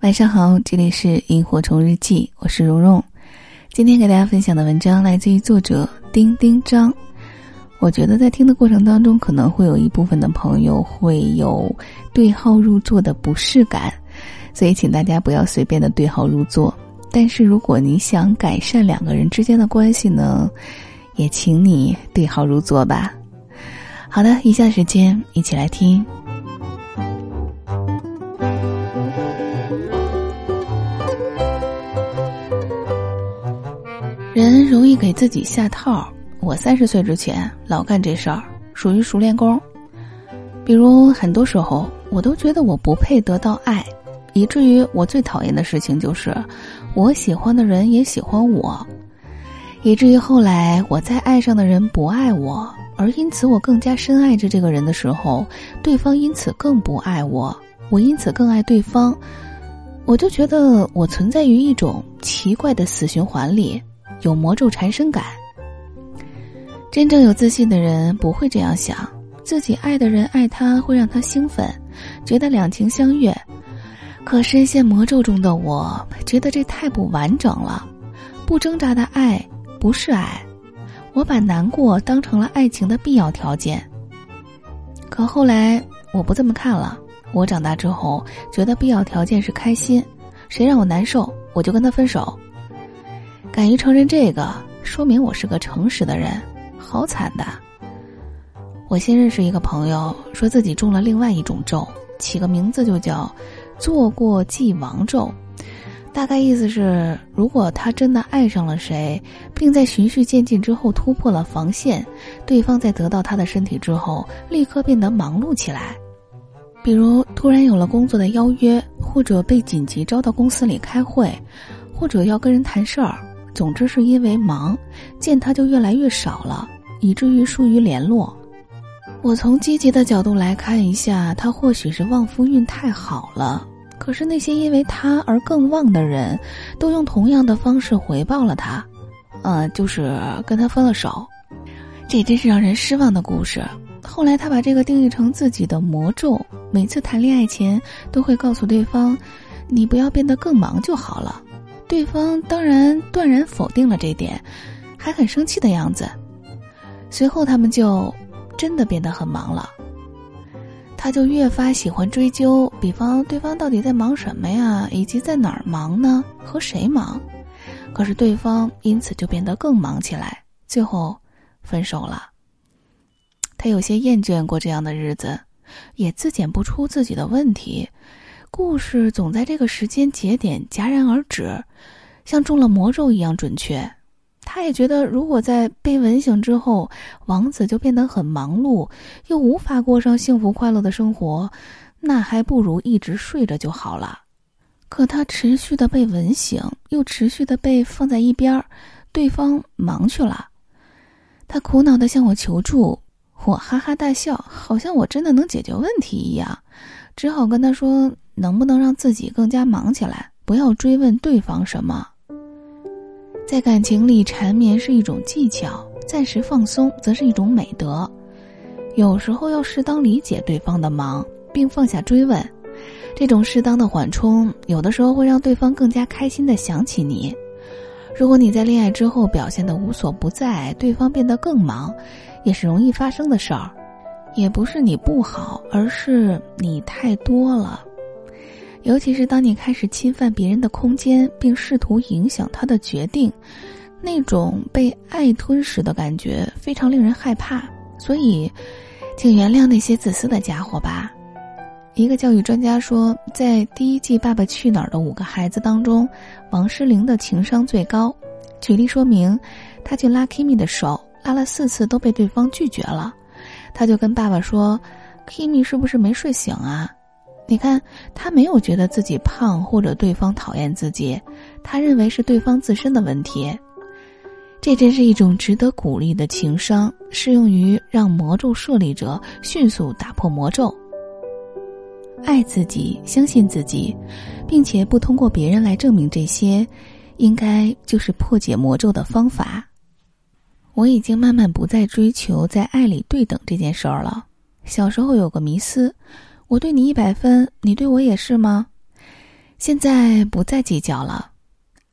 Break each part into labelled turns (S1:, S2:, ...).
S1: 晚上好，这里是萤火虫日记，我是蓉蓉。今天给大家分享的文章来自于作者丁丁张。我觉得在听的过程当中，可能会有一部分的朋友会有对号入座的不适感，所以请大家不要随便的对号入座。但是如果你想改善两个人之间的关系呢，也请你对号入座吧。好的，以下时间一起来听。容易给自己下套。我三十岁之前老干这事儿，属于熟练工。比如很多时候，我都觉得我不配得到爱，以至于我最讨厌的事情就是，我喜欢的人也喜欢我，以至于后来我再爱上的人不爱我，而因此我更加深爱着这个人的时候，对方因此更不爱我，我因此更爱对方，我就觉得我存在于一种奇怪的死循环里。有魔咒缠身感。真正有自信的人不会这样想，自己爱的人爱他会让他兴奋，觉得两情相悦。可深陷魔咒中的我，觉得这太不完整了。不挣扎的爱不是爱，我把难过当成了爱情的必要条件。可后来我不这么看了，我长大之后觉得必要条件是开心，谁让我难受，我就跟他分手。敢于承认这个，说明我是个诚实的人。好惨的！我新认识一个朋友，说自己中了另外一种咒，起个名字就叫“做过既亡咒”。大概意思是，如果他真的爱上了谁，并在循序渐进之后突破了防线，对方在得到他的身体之后，立刻变得忙碌起来，比如突然有了工作的邀约，或者被紧急招到公司里开会，或者要跟人谈事儿。总之是因为忙，见他就越来越少了，以至于疏于联络。我从积极的角度来看一下，他或许是旺夫运太好了。可是那些因为他而更旺的人，都用同样的方式回报了他，呃，就是跟他分了手。这真是让人失望的故事。后来他把这个定义成自己的魔咒，每次谈恋爱前都会告诉对方：“你不要变得更忙就好了。”对方当然断然否定了这点，还很生气的样子。随后他们就真的变得很忙了。他就越发喜欢追究，比方对方到底在忙什么呀，以及在哪儿忙呢，和谁忙。可是对方因此就变得更忙起来，最后分手了。他有些厌倦过这样的日子，也自检不出自己的问题。故事总在这个时间节点戛然而止，像中了魔咒一样准确。他也觉得，如果在被吻醒之后，王子就变得很忙碌，又无法过上幸福快乐的生活，那还不如一直睡着就好了。可他持续的被吻醒，又持续的被放在一边儿，对方忙去了。他苦恼的向我求助，我哈哈大笑，好像我真的能解决问题一样，只好跟他说。能不能让自己更加忙起来？不要追问对方什么。在感情里缠绵是一种技巧，暂时放松则是一种美德。有时候要适当理解对方的忙，并放下追问。这种适当的缓冲，有的时候会让对方更加开心的想起你。如果你在恋爱之后表现的无所不在，对方变得更忙，也是容易发生的事儿。也不是你不好，而是你太多了。尤其是当你开始侵犯别人的空间，并试图影响他的决定，那种被爱吞噬的感觉非常令人害怕。所以，请原谅那些自私的家伙吧。一个教育专家说，在第一季《爸爸去哪儿》的五个孩子当中，王诗龄的情商最高。举例说明，他去拉 Kimi 的手，拉了四次都被对方拒绝了，他就跟爸爸说：“Kimi 是不是没睡醒啊？”你看，他没有觉得自己胖或者对方讨厌自己，他认为是对方自身的问题。这真是一种值得鼓励的情商，适用于让魔咒设立者迅速打破魔咒。爱自己，相信自己，并且不通过别人来证明这些，应该就是破解魔咒的方法。我已经慢慢不再追求在爱里对等这件事儿了。小时候有个迷思。我对你一百分，你对我也是吗？现在不再计较了，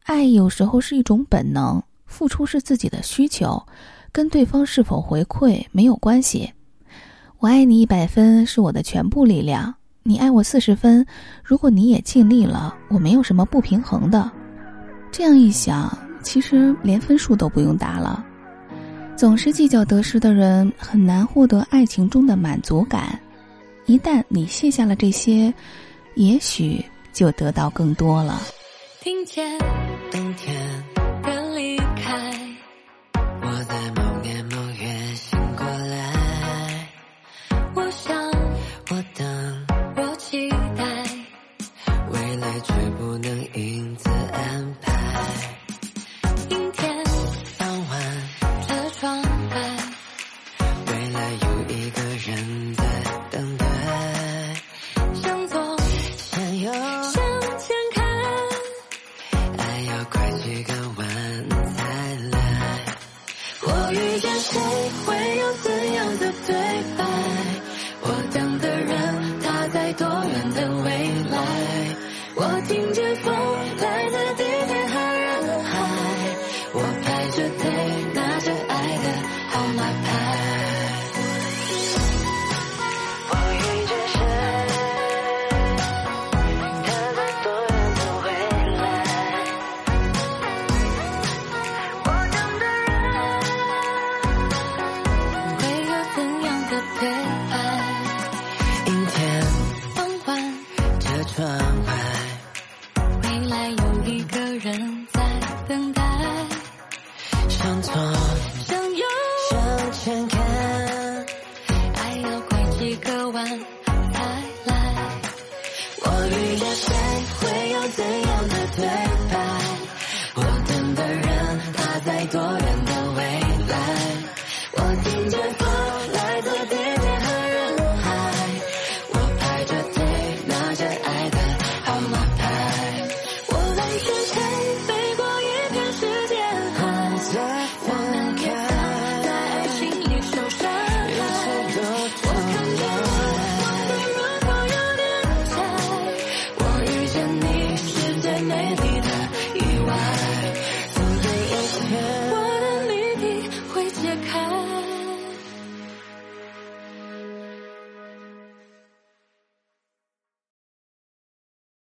S1: 爱有时候是一种本能，付出是自己的需求，跟对方是否回馈没有关系。我爱你一百分是我的全部力量，你爱我四十分，如果你也尽力了，我没有什么不平衡的。这样一想，其实连分数都不用打了。总是计较得失的人，很难获得爱情中的满足感。一旦你卸下了这些，也许就得到更多了。
S2: 听见拐几个弯才来。我遇见谁，会有怎样的对白？